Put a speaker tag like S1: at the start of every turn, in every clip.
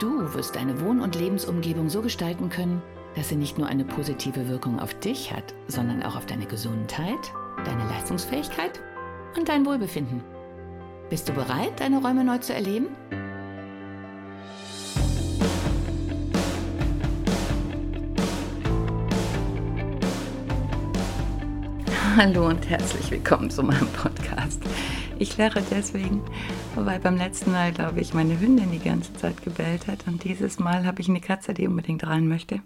S1: Du wirst deine Wohn- und Lebensumgebung so gestalten können, dass sie nicht nur eine positive Wirkung auf dich hat, sondern auch auf deine Gesundheit, deine Leistungsfähigkeit und dein Wohlbefinden. Bist du bereit, deine Räume neu zu erleben? Hallo und herzlich willkommen zu meinem Podcast. Ich lache deswegen, weil beim letzten Mal, glaube ich, meine Hündin die ganze Zeit gebellt hat und dieses Mal habe ich eine Katze, die unbedingt rein möchte.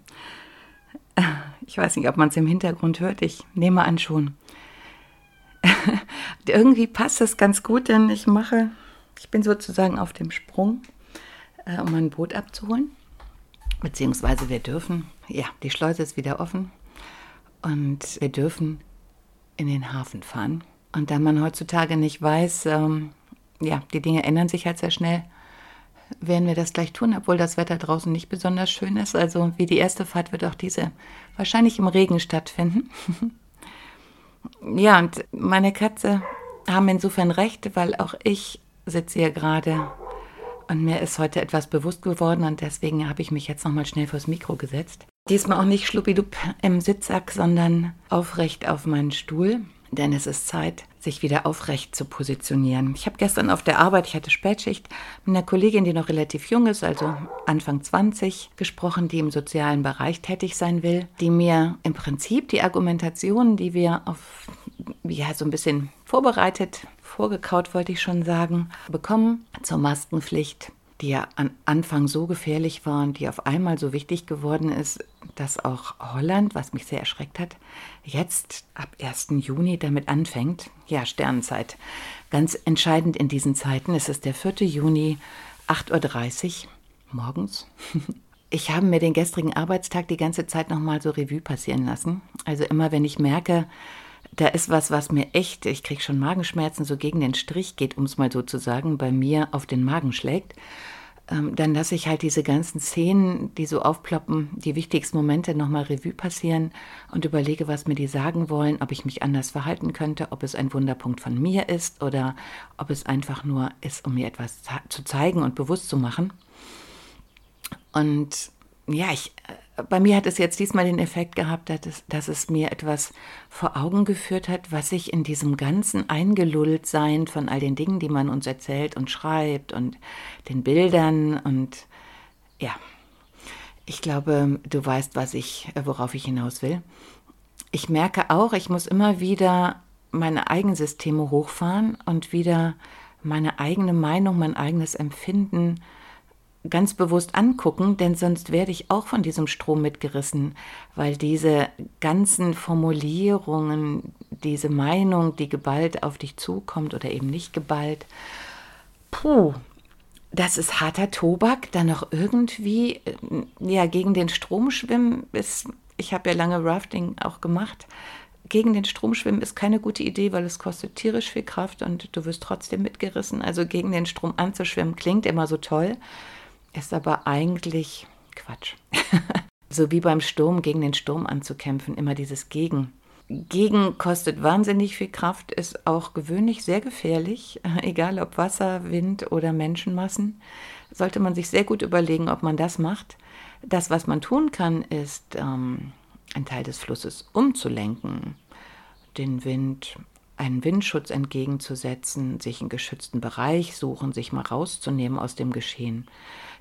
S1: Ich weiß nicht, ob man es im Hintergrund hört. Ich nehme an schon. Irgendwie passt das ganz gut, denn ich mache, ich bin sozusagen auf dem Sprung, äh, um mein Boot abzuholen. Beziehungsweise wir dürfen, ja, die Schleuse ist wieder offen und wir dürfen in den Hafen fahren. Und da man heutzutage nicht weiß, ähm, ja, die Dinge ändern sich halt sehr schnell, werden wir das gleich tun, obwohl das Wetter draußen nicht besonders schön ist. Also wie die erste Fahrt wird auch diese wahrscheinlich im Regen stattfinden. ja, und meine Katze haben insofern recht, weil auch ich sitze hier gerade und mir ist heute etwas bewusst geworden und deswegen habe ich mich jetzt nochmal schnell vors Mikro gesetzt. Diesmal auch nicht schluppidup im Sitzsack, sondern aufrecht auf meinen Stuhl denn es ist Zeit, sich wieder aufrecht zu positionieren. Ich habe gestern auf der Arbeit, ich hatte Spätschicht, mit einer Kollegin, die noch relativ jung ist, also Anfang 20, gesprochen, die im sozialen Bereich tätig sein will, die mir im Prinzip die Argumentation, die wir auf, ja, so ein bisschen vorbereitet, vorgekaut, wollte ich schon sagen, bekommen zur Maskenpflicht die ja am Anfang so gefährlich war und die auf einmal so wichtig geworden ist, dass auch Holland, was mich sehr erschreckt hat, jetzt ab 1. Juni damit anfängt. Ja, Sternenzeit. Ganz entscheidend in diesen Zeiten. Es ist der 4. Juni, 8.30 Uhr morgens. Ich habe mir den gestrigen Arbeitstag die ganze Zeit nochmal so Revue passieren lassen. Also immer, wenn ich merke, da ist was, was mir echt, ich kriege schon Magenschmerzen, so gegen den Strich geht, um es mal so zu sagen, bei mir auf den Magen schlägt, ähm, dann lasse ich halt diese ganzen Szenen, die so aufploppen, die wichtigsten Momente nochmal Revue passieren und überlege, was mir die sagen wollen, ob ich mich anders verhalten könnte, ob es ein Wunderpunkt von mir ist oder ob es einfach nur ist, um mir etwas zu zeigen und bewusst zu machen. Und ja, ich, äh, bei mir hat es jetzt diesmal den Effekt gehabt, dass es, dass es mir etwas vor Augen geführt hat, was sich in diesem ganzen Eingelulltsein von all den Dingen, die man uns erzählt und schreibt und den Bildern und ja, ich glaube, du weißt, was ich, äh, worauf ich hinaus will. Ich merke auch, ich muss immer wieder meine eigenen Systeme hochfahren und wieder meine eigene Meinung, mein eigenes Empfinden ganz bewusst angucken, denn sonst werde ich auch von diesem Strom mitgerissen, weil diese ganzen Formulierungen, diese Meinung, die geballt auf dich zukommt oder eben nicht geballt, puh, das ist harter Tobak, dann noch irgendwie äh, ja gegen den Strom schwimmen ist, ich habe ja lange Rafting auch gemacht. Gegen den Strom schwimmen ist keine gute Idee, weil es kostet tierisch viel Kraft und du wirst trotzdem mitgerissen. Also gegen den Strom anzuschwimmen klingt immer so toll ist aber eigentlich Quatsch. so wie beim Sturm gegen den Sturm anzukämpfen, immer dieses Gegen. Gegen kostet wahnsinnig viel Kraft, ist auch gewöhnlich sehr gefährlich, egal ob Wasser, Wind oder Menschenmassen. Sollte man sich sehr gut überlegen, ob man das macht. Das, was man tun kann, ist, ähm, einen Teil des Flusses umzulenken, den Wind einen Windschutz entgegenzusetzen, sich einen geschützten Bereich suchen, sich mal rauszunehmen aus dem Geschehen,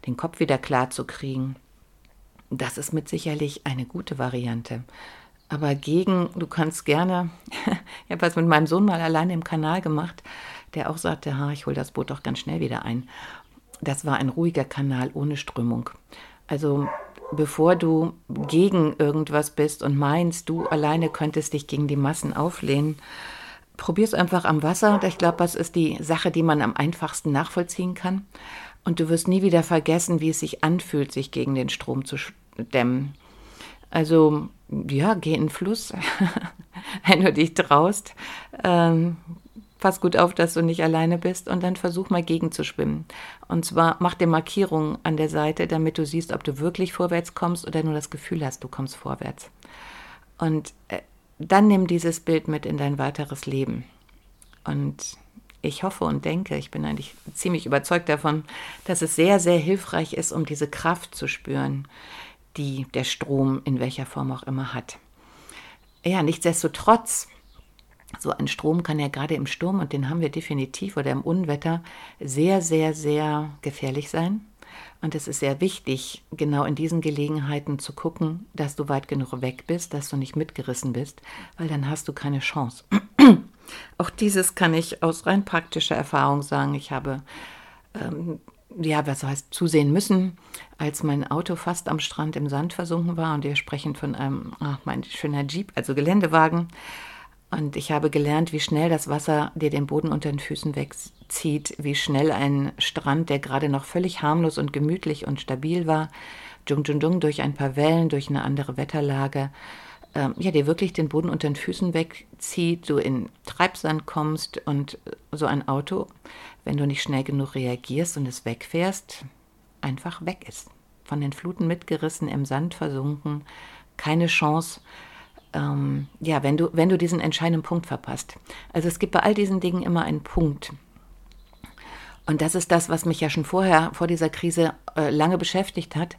S1: den Kopf wieder klar zu kriegen. Das ist mit sicherlich eine gute Variante. Aber gegen, du kannst gerne, ich habe was mit meinem Sohn mal alleine im Kanal gemacht, der auch sagte, ha, ich hole das Boot doch ganz schnell wieder ein. Das war ein ruhiger Kanal ohne Strömung. Also bevor du gegen irgendwas bist und meinst, du alleine könntest dich gegen die Massen auflehnen, probier es einfach am Wasser. Ich glaube, das ist die Sache, die man am einfachsten nachvollziehen kann. Und du wirst nie wieder vergessen, wie es sich anfühlt, sich gegen den Strom zu dämmen. Also, ja, geh in den Fluss, wenn du dich traust. Ähm, pass gut auf, dass du nicht alleine bist und dann versuch mal gegen zu schwimmen. Und zwar mach dir Markierungen an der Seite, damit du siehst, ob du wirklich vorwärts kommst oder nur das Gefühl hast, du kommst vorwärts. Und äh, dann nimm dieses Bild mit in dein weiteres Leben. Und ich hoffe und denke, ich bin eigentlich ziemlich überzeugt davon, dass es sehr, sehr hilfreich ist, um diese Kraft zu spüren, die der Strom in welcher Form auch immer hat. Ja, nichtsdestotrotz, so ein Strom kann ja gerade im Sturm, und den haben wir definitiv, oder im Unwetter, sehr, sehr, sehr gefährlich sein. Und es ist sehr wichtig, genau in diesen Gelegenheiten zu gucken, dass du weit genug weg bist, dass du nicht mitgerissen bist, weil dann hast du keine Chance. Auch dieses kann ich aus rein praktischer Erfahrung sagen. Ich habe, ähm, ja, was heißt, zusehen müssen, als mein Auto fast am Strand im Sand versunken war. Und wir sprechen von einem, ach, mein schöner Jeep, also Geländewagen. Und ich habe gelernt, wie schnell das Wasser dir den Boden unter den Füßen wegzieht, wie schnell ein Strand, der gerade noch völlig harmlos und gemütlich und stabil war, dung, dung, dung, durch ein paar Wellen, durch eine andere Wetterlage, ähm, ja, dir wirklich den Boden unter den Füßen wegzieht, du in Treibsand kommst und so ein Auto, wenn du nicht schnell genug reagierst und es wegfährst, einfach weg ist. Von den Fluten mitgerissen, im Sand versunken, keine Chance. Ähm, ja, wenn du, wenn du diesen entscheidenden Punkt verpasst. Also es gibt bei all diesen Dingen immer einen Punkt. Und das ist das, was mich ja schon vorher, vor dieser Krise, äh, lange beschäftigt hat,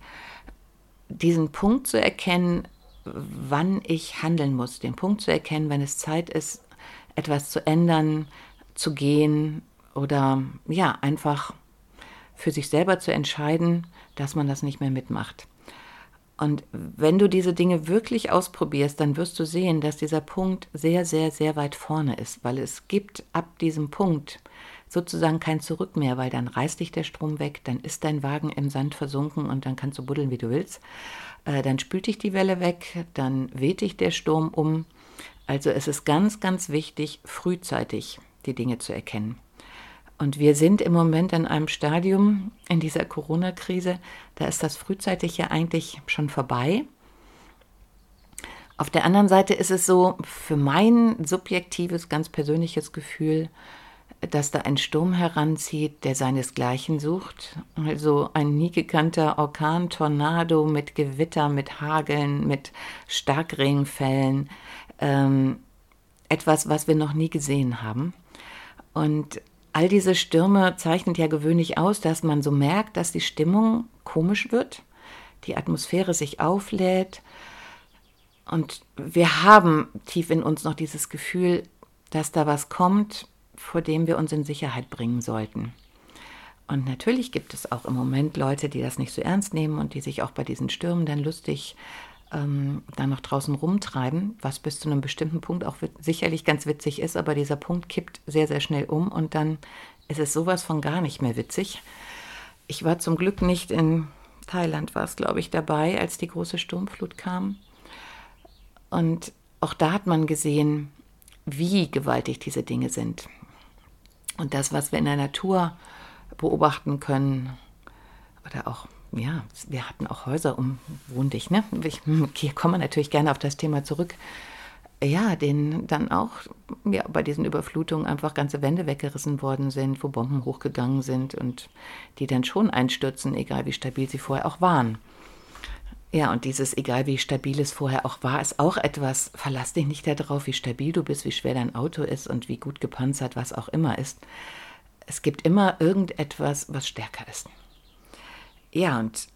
S1: diesen Punkt zu erkennen, wann ich handeln muss, den Punkt zu erkennen, wenn es Zeit ist, etwas zu ändern, zu gehen oder ja, einfach für sich selber zu entscheiden, dass man das nicht mehr mitmacht. Und wenn du diese Dinge wirklich ausprobierst, dann wirst du sehen, dass dieser Punkt sehr, sehr, sehr weit vorne ist, weil es gibt ab diesem Punkt sozusagen kein Zurück mehr, weil dann reißt dich der Strom weg, dann ist dein Wagen im Sand versunken und dann kannst du buddeln, wie du willst. Äh, dann spült dich die Welle weg, dann weht dich der Sturm um. Also es ist ganz, ganz wichtig, frühzeitig die Dinge zu erkennen. Und wir sind im Moment in einem Stadium in dieser Corona-Krise, da ist das frühzeitig ja eigentlich schon vorbei. Auf der anderen Seite ist es so, für mein subjektives, ganz persönliches Gefühl, dass da ein Sturm heranzieht, der seinesgleichen sucht. Also ein nie gekannter Orkan, Tornado mit Gewitter, mit Hageln, mit Starkregenfällen. Ähm, etwas, was wir noch nie gesehen haben. Und all diese Stürme zeichnen ja gewöhnlich aus, dass man so merkt, dass die Stimmung komisch wird, die Atmosphäre sich auflädt. Und wir haben tief in uns noch dieses Gefühl, dass da was kommt, vor dem wir uns in Sicherheit bringen sollten. Und natürlich gibt es auch im Moment Leute, die das nicht so ernst nehmen und die sich auch bei diesen Stürmen dann lustig ähm, dann noch draußen rumtreiben, was bis zu einem bestimmten Punkt auch sicherlich ganz witzig ist, aber dieser Punkt kippt sehr, sehr schnell um und dann ist es sowas von gar nicht mehr witzig. Ich war zum Glück nicht in Thailand, war es, glaube ich, dabei, als die große Sturmflut kam. Und auch da hat man gesehen, wie gewaltig diese Dinge sind. Und das, was wir in der Natur beobachten können, oder auch, ja, wir hatten auch Häuser umwohndig, ne? Ich, hier kommen wir natürlich gerne auf das Thema zurück. Ja, denen dann auch ja, bei diesen Überflutungen einfach ganze Wände weggerissen worden sind, wo Bomben hochgegangen sind und die dann schon einstürzen, egal wie stabil sie vorher auch waren. Ja, und dieses, egal wie stabil es vorher auch war, ist auch etwas, verlass dich nicht darauf, wie stabil du bist, wie schwer dein Auto ist und wie gut gepanzert, was auch immer ist. Es gibt immer irgendetwas, was stärker ist. Ja, und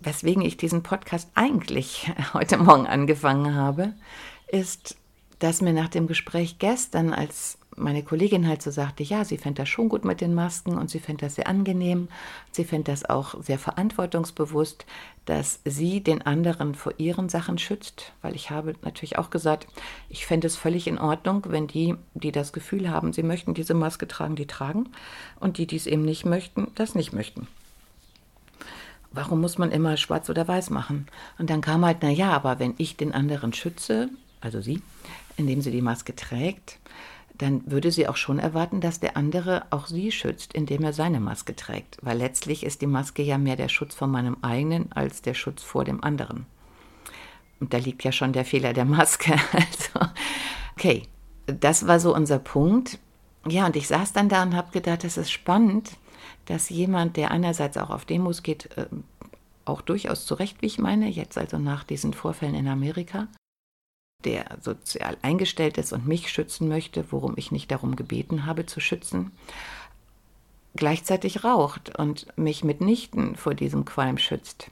S1: weswegen ich diesen Podcast eigentlich heute Morgen angefangen habe, ist, dass mir nach dem Gespräch gestern, als meine Kollegin halt so sagte, ja, sie fände das schon gut mit den Masken und sie fände das sehr angenehm. Sie fände das auch sehr verantwortungsbewusst, dass sie den anderen vor ihren Sachen schützt, weil ich habe natürlich auch gesagt, ich fände es völlig in Ordnung, wenn die, die das Gefühl haben, sie möchten diese Maske tragen, die tragen und die, die es eben nicht möchten, das nicht möchten. Warum muss man immer schwarz oder weiß machen? Und dann kam halt, na ja, aber wenn ich den anderen schütze, also sie, indem sie die Maske trägt, dann würde sie auch schon erwarten, dass der andere auch sie schützt, indem er seine Maske trägt. Weil letztlich ist die Maske ja mehr der Schutz vor meinem eigenen als der Schutz vor dem anderen. Und da liegt ja schon der Fehler der Maske. Also, okay, das war so unser Punkt. Ja, und ich saß dann da und habe gedacht, es ist spannend, dass jemand, der einerseits auch auf Demos geht, äh, auch durchaus zurecht, wie ich meine, jetzt also nach diesen Vorfällen in Amerika, der sozial eingestellt ist und mich schützen möchte, worum ich nicht darum gebeten habe zu schützen, gleichzeitig raucht und mich mitnichten vor diesem Qualm schützt.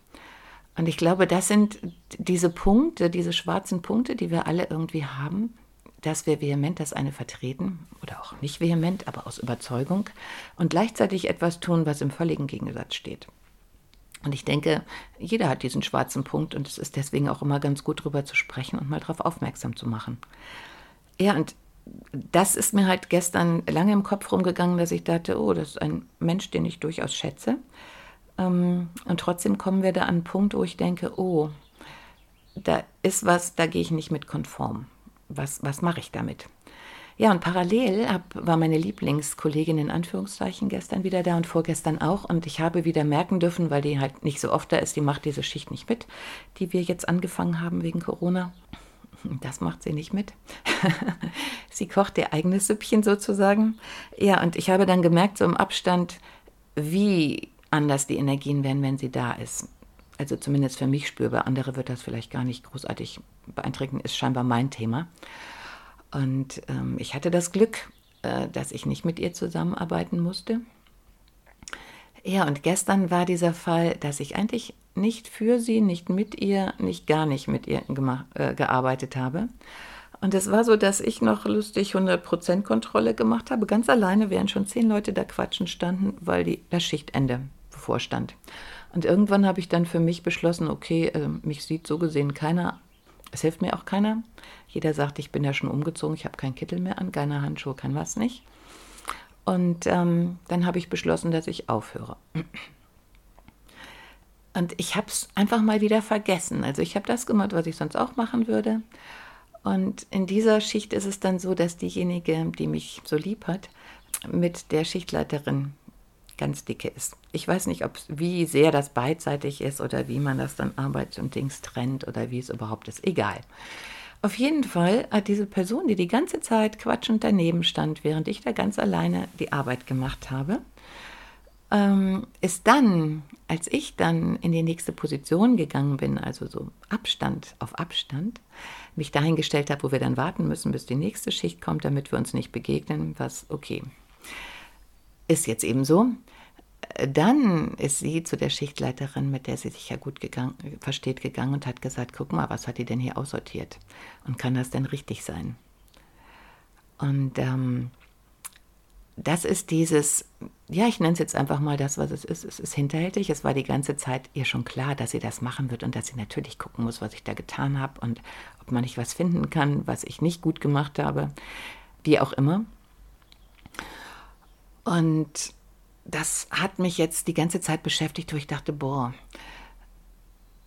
S1: Und ich glaube, das sind diese Punkte, diese schwarzen Punkte, die wir alle irgendwie haben, dass wir vehement das eine vertreten oder auch nicht vehement, aber aus Überzeugung und gleichzeitig etwas tun, was im völligen Gegensatz steht. Und ich denke, jeder hat diesen schwarzen Punkt und es ist deswegen auch immer ganz gut, darüber zu sprechen und mal darauf aufmerksam zu machen. Ja, und das ist mir halt gestern lange im Kopf rumgegangen, dass ich dachte, oh, das ist ein Mensch, den ich durchaus schätze. Ähm, und trotzdem kommen wir da an einen Punkt, wo ich denke, oh, da ist was, da gehe ich nicht mit konform. Was, was mache ich damit? Ja, und parallel hab, war meine Lieblingskollegin in Anführungszeichen gestern wieder da und vorgestern auch. Und ich habe wieder merken dürfen, weil die halt nicht so oft da ist, die macht diese Schicht nicht mit, die wir jetzt angefangen haben wegen Corona. Das macht sie nicht mit. sie kocht ihr eigenes Süppchen sozusagen. Ja, und ich habe dann gemerkt, so im Abstand, wie anders die Energien werden, wenn sie da ist. Also zumindest für mich spürbar. Andere wird das vielleicht gar nicht großartig beeinträchtigen, ist scheinbar mein Thema. Und ähm, ich hatte das Glück, äh, dass ich nicht mit ihr zusammenarbeiten musste. Ja, und gestern war dieser Fall, dass ich eigentlich nicht für sie, nicht mit ihr, nicht gar nicht mit ihr äh, gearbeitet habe. Und es war so, dass ich noch lustig 100% Kontrolle gemacht habe, ganz alleine, während schon zehn Leute da quatschen standen, weil die, das Schichtende bevorstand. Und irgendwann habe ich dann für mich beschlossen, okay, äh, mich sieht so gesehen keiner, es hilft mir auch keiner. Jeder sagt, ich bin ja schon umgezogen, ich habe keinen Kittel mehr an, keine Handschuhe, kein was nicht. Und ähm, dann habe ich beschlossen, dass ich aufhöre. Und ich habe es einfach mal wieder vergessen. Also ich habe das gemacht, was ich sonst auch machen würde. Und in dieser Schicht ist es dann so, dass diejenige, die mich so lieb hat, mit der Schichtleiterin ganz dicke ist. Ich weiß nicht, ob wie sehr das beidseitig ist oder wie man das dann Arbeit und Dings trennt oder wie es überhaupt ist. Egal. Auf jeden Fall hat diese Person, die die ganze Zeit quatschend daneben stand, während ich da ganz alleine die Arbeit gemacht habe, ähm, ist dann, als ich dann in die nächste Position gegangen bin, also so Abstand auf Abstand, mich dahingestellt habe, wo wir dann warten müssen, bis die nächste Schicht kommt, damit wir uns nicht begegnen, was okay. Ist jetzt eben so. Dann ist sie zu der Schichtleiterin, mit der sie sich ja gut gegangen, versteht, gegangen und hat gesagt, guck mal, was hat die denn hier aussortiert? Und kann das denn richtig sein? Und ähm, das ist dieses, ja, ich nenne es jetzt einfach mal das, was es ist. Es ist hinterhältig. Es war die ganze Zeit ihr schon klar, dass sie das machen wird und dass sie natürlich gucken muss, was ich da getan habe und ob man nicht was finden kann, was ich nicht gut gemacht habe. Wie auch immer. Und das hat mich jetzt die ganze Zeit beschäftigt, wo ich dachte, boah,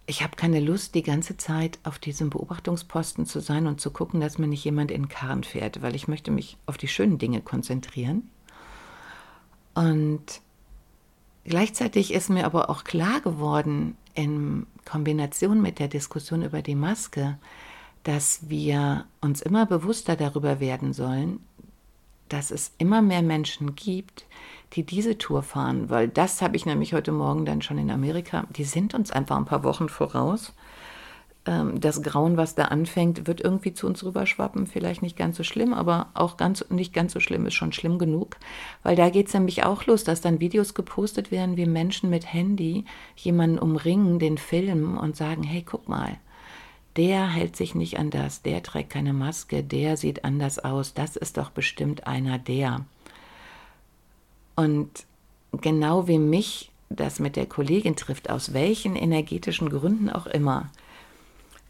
S1: ich habe keine Lust, die ganze Zeit auf diesem Beobachtungsposten zu sein und zu gucken, dass mir nicht jemand in den Karren fährt, weil ich möchte mich auf die schönen Dinge konzentrieren. Und gleichzeitig ist mir aber auch klar geworden, in Kombination mit der Diskussion über die Maske, dass wir uns immer bewusster darüber werden sollen, dass es immer mehr Menschen gibt, die diese Tour fahren, weil das habe ich nämlich heute Morgen dann schon in Amerika, die sind uns einfach ein paar Wochen voraus. Ähm, das Grauen, was da anfängt, wird irgendwie zu uns rüberschwappen. Vielleicht nicht ganz so schlimm, aber auch ganz, nicht ganz so schlimm ist schon schlimm genug. Weil da geht es nämlich auch los, dass dann Videos gepostet werden, wie Menschen mit Handy jemanden umringen, den filmen und sagen, hey, guck mal, der hält sich nicht an das, der trägt keine Maske, der sieht anders aus, das ist doch bestimmt einer der. Und genau wie mich das mit der Kollegin trifft, aus welchen energetischen Gründen auch immer,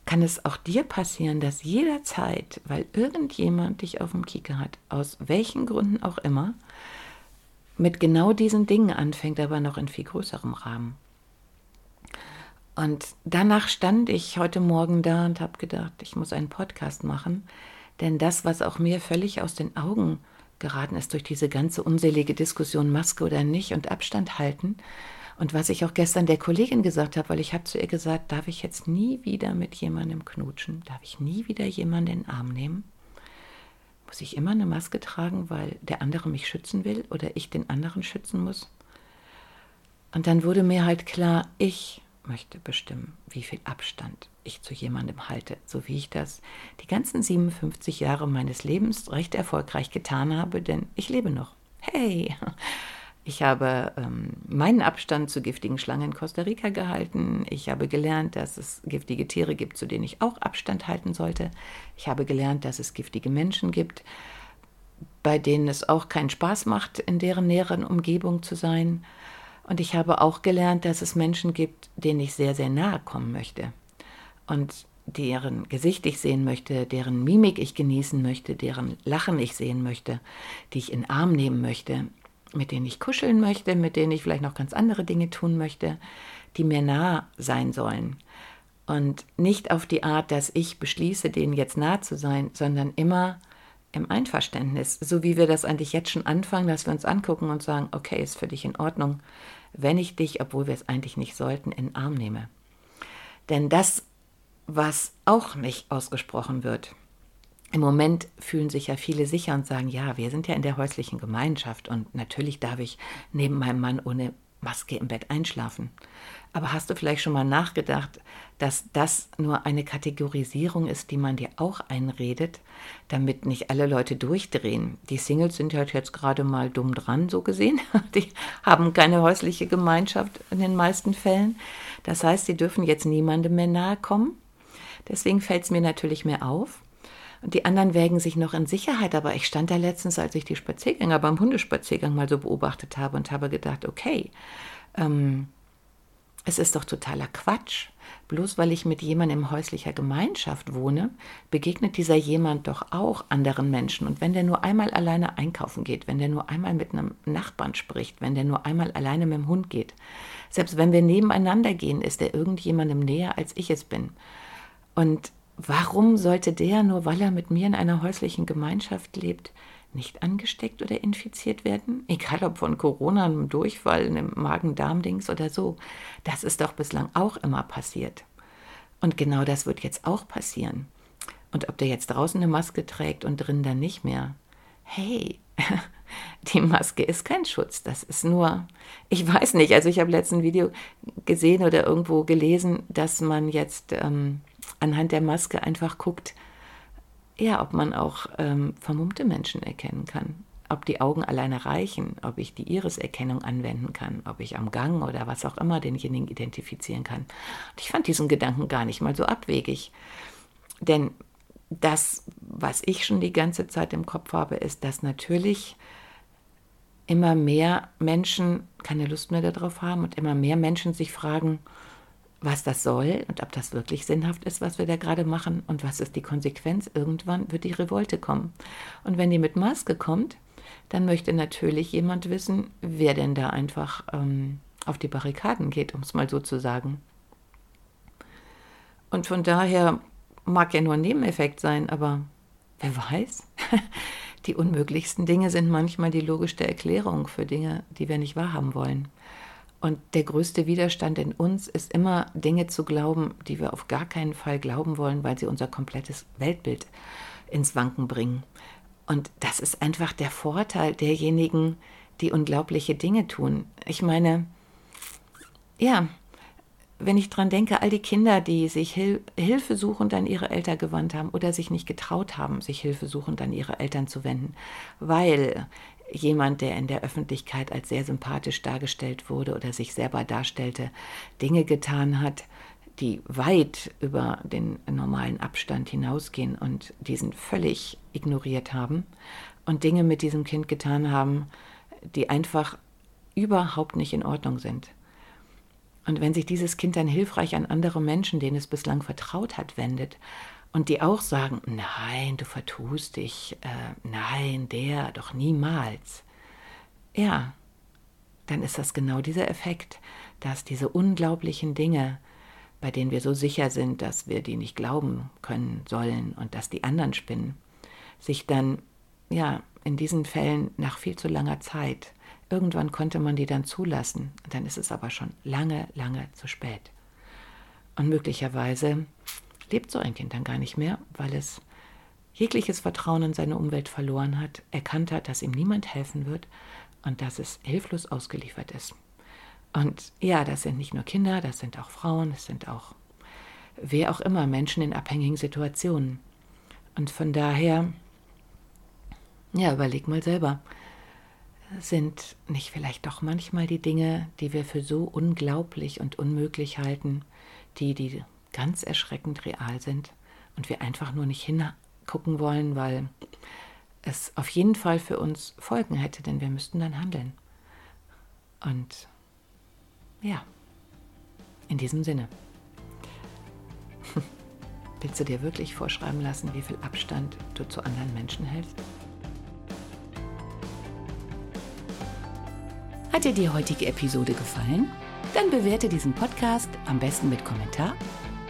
S1: kann es auch dir passieren, dass jederzeit, weil irgendjemand dich auf dem Kieker hat, aus welchen Gründen auch immer, mit genau diesen Dingen anfängt, aber noch in viel größerem Rahmen. Und danach stand ich heute Morgen da und habe gedacht, ich muss einen Podcast machen, Denn das, was auch mir völlig aus den Augen geraten ist durch diese ganze unselige Diskussion Maske oder nicht und Abstand halten, und was ich auch gestern der Kollegin gesagt habe, weil ich habe zu ihr gesagt, darf ich jetzt nie wieder mit jemandem knutschen? Darf ich nie wieder jemanden in den Arm nehmen? Muss ich immer eine Maske tragen, weil der andere mich schützen will oder ich den anderen schützen muss? Und dann wurde mir halt klar, ich möchte bestimmen, wie viel Abstand ich zu jemandem halte, so wie ich das die ganzen 57 Jahre meines Lebens recht erfolgreich getan habe, denn ich lebe noch. Hey, ich habe ähm, meinen Abstand zu giftigen Schlangen in Costa Rica gehalten. Ich habe gelernt, dass es giftige Tiere gibt, zu denen ich auch Abstand halten sollte. Ich habe gelernt, dass es giftige Menschen gibt, bei denen es auch keinen Spaß macht, in deren näheren Umgebung zu sein. Und ich habe auch gelernt, dass es Menschen gibt, denen ich sehr, sehr nahe kommen möchte. Und deren Gesicht ich sehen möchte, deren Mimik ich genießen möchte, deren Lachen ich sehen möchte, die ich in den Arm nehmen möchte, mit denen ich kuscheln möchte, mit denen ich vielleicht noch ganz andere Dinge tun möchte, die mir nah sein sollen. Und nicht auf die Art, dass ich beschließe, denen jetzt nah zu sein, sondern immer im Einverständnis, so wie wir das eigentlich jetzt schon anfangen, dass wir uns angucken und sagen, okay, ist für dich in Ordnung, wenn ich dich, obwohl wir es eigentlich nicht sollten, in den Arm nehme. Denn das, was auch nicht ausgesprochen wird, im Moment fühlen sich ja viele sicher und sagen, ja, wir sind ja in der häuslichen Gemeinschaft und natürlich darf ich neben meinem Mann ohne Maske im Bett einschlafen. Aber hast du vielleicht schon mal nachgedacht, dass das nur eine Kategorisierung ist, die man dir auch einredet, damit nicht alle Leute durchdrehen? Die Singles sind halt jetzt gerade mal dumm dran, so gesehen. Die haben keine häusliche Gemeinschaft in den meisten Fällen. Das heißt, sie dürfen jetzt niemandem mehr nahe kommen. Deswegen fällt es mir natürlich mehr auf. Und die anderen wägen sich noch in Sicherheit. Aber ich stand da letztens, als ich die Spaziergänger beim Hundespaziergang mal so beobachtet habe und habe gedacht, okay, ähm, es ist doch totaler Quatsch. Bloß weil ich mit jemandem in häuslicher Gemeinschaft wohne, begegnet dieser jemand doch auch anderen Menschen. Und wenn der nur einmal alleine einkaufen geht, wenn der nur einmal mit einem Nachbarn spricht, wenn der nur einmal alleine mit dem Hund geht, selbst wenn wir nebeneinander gehen, ist er irgendjemandem näher, als ich es bin. Und Warum sollte der, nur weil er mit mir in einer häuslichen Gemeinschaft lebt, nicht angesteckt oder infiziert werden? Egal ob von Corona, einem Durchfall, einem Magen-Darm-Dings oder so. Das ist doch bislang auch immer passiert. Und genau das wird jetzt auch passieren. Und ob der jetzt draußen eine Maske trägt und drin dann nicht mehr. Hey, die Maske ist kein Schutz. Das ist nur, ich weiß nicht, also ich habe letztens ein Video gesehen oder irgendwo gelesen, dass man jetzt ähm, anhand der Maske einfach guckt, ja, ob man auch ähm, vermummte Menschen erkennen kann. Ob die Augen alleine reichen, ob ich die Iriserkennung anwenden kann, ob ich am Gang oder was auch immer denjenigen identifizieren kann. Und ich fand diesen Gedanken gar nicht mal so abwegig. Denn das, was ich schon die ganze Zeit im Kopf habe, ist, dass natürlich immer mehr Menschen keine Lust mehr darauf haben und immer mehr Menschen sich fragen, was das soll und ob das wirklich sinnhaft ist, was wir da gerade machen und was ist die Konsequenz. Irgendwann wird die Revolte kommen. Und wenn die mit Maske kommt, dann möchte natürlich jemand wissen, wer denn da einfach ähm, auf die Barrikaden geht, um es mal so zu sagen. Und von daher mag ja nur ein Nebeneffekt sein, aber wer weiß? die unmöglichsten Dinge sind manchmal die logischste Erklärung für Dinge, die wir nicht wahrhaben wollen. Und der größte Widerstand in uns ist immer, Dinge zu glauben, die wir auf gar keinen Fall glauben wollen, weil sie unser komplettes Weltbild ins Wanken bringen. Und das ist einfach der Vorteil derjenigen, die unglaubliche Dinge tun. Ich meine, ja, wenn ich dran denke, all die Kinder, die sich Hil Hilfe suchend an ihre Eltern gewandt haben oder sich nicht getraut haben, sich Hilfe suchend an ihre Eltern zu wenden, weil jemand, der in der Öffentlichkeit als sehr sympathisch dargestellt wurde oder sich selber darstellte, Dinge getan hat, die weit über den normalen Abstand hinausgehen und diesen völlig ignoriert haben und Dinge mit diesem Kind getan haben, die einfach überhaupt nicht in Ordnung sind. Und wenn sich dieses Kind dann hilfreich an andere Menschen, denen es bislang vertraut hat, wendet und die auch sagen, nein, du vertust dich, äh, nein, der, doch niemals. Ja, dann ist das genau dieser Effekt, dass diese unglaublichen Dinge, bei denen wir so sicher sind, dass wir die nicht glauben können sollen und dass die anderen spinnen, sich dann, ja, in diesen Fällen nach viel zu langer Zeit, irgendwann konnte man die dann zulassen, dann ist es aber schon lange, lange zu spät. Und möglicherweise lebt so ein Kind dann gar nicht mehr, weil es jegliches Vertrauen in seine Umwelt verloren hat, erkannt hat, dass ihm niemand helfen wird und dass es hilflos ausgeliefert ist. Und ja, das sind nicht nur Kinder, das sind auch Frauen, das sind auch wer auch immer Menschen in abhängigen Situationen. Und von daher, ja, überleg mal selber, sind nicht vielleicht doch manchmal die Dinge, die wir für so unglaublich und unmöglich halten, die, die ganz erschreckend real sind und wir einfach nur nicht hingucken wollen, weil es auf jeden Fall für uns Folgen hätte, denn wir müssten dann handeln. Und ja, in diesem Sinne. Willst du dir wirklich vorschreiben lassen, wie viel Abstand du zu anderen Menschen hältst?
S2: Hat dir die heutige Episode gefallen? Dann bewerte diesen Podcast am besten mit Kommentar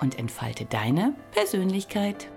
S2: und entfalte deine Persönlichkeit.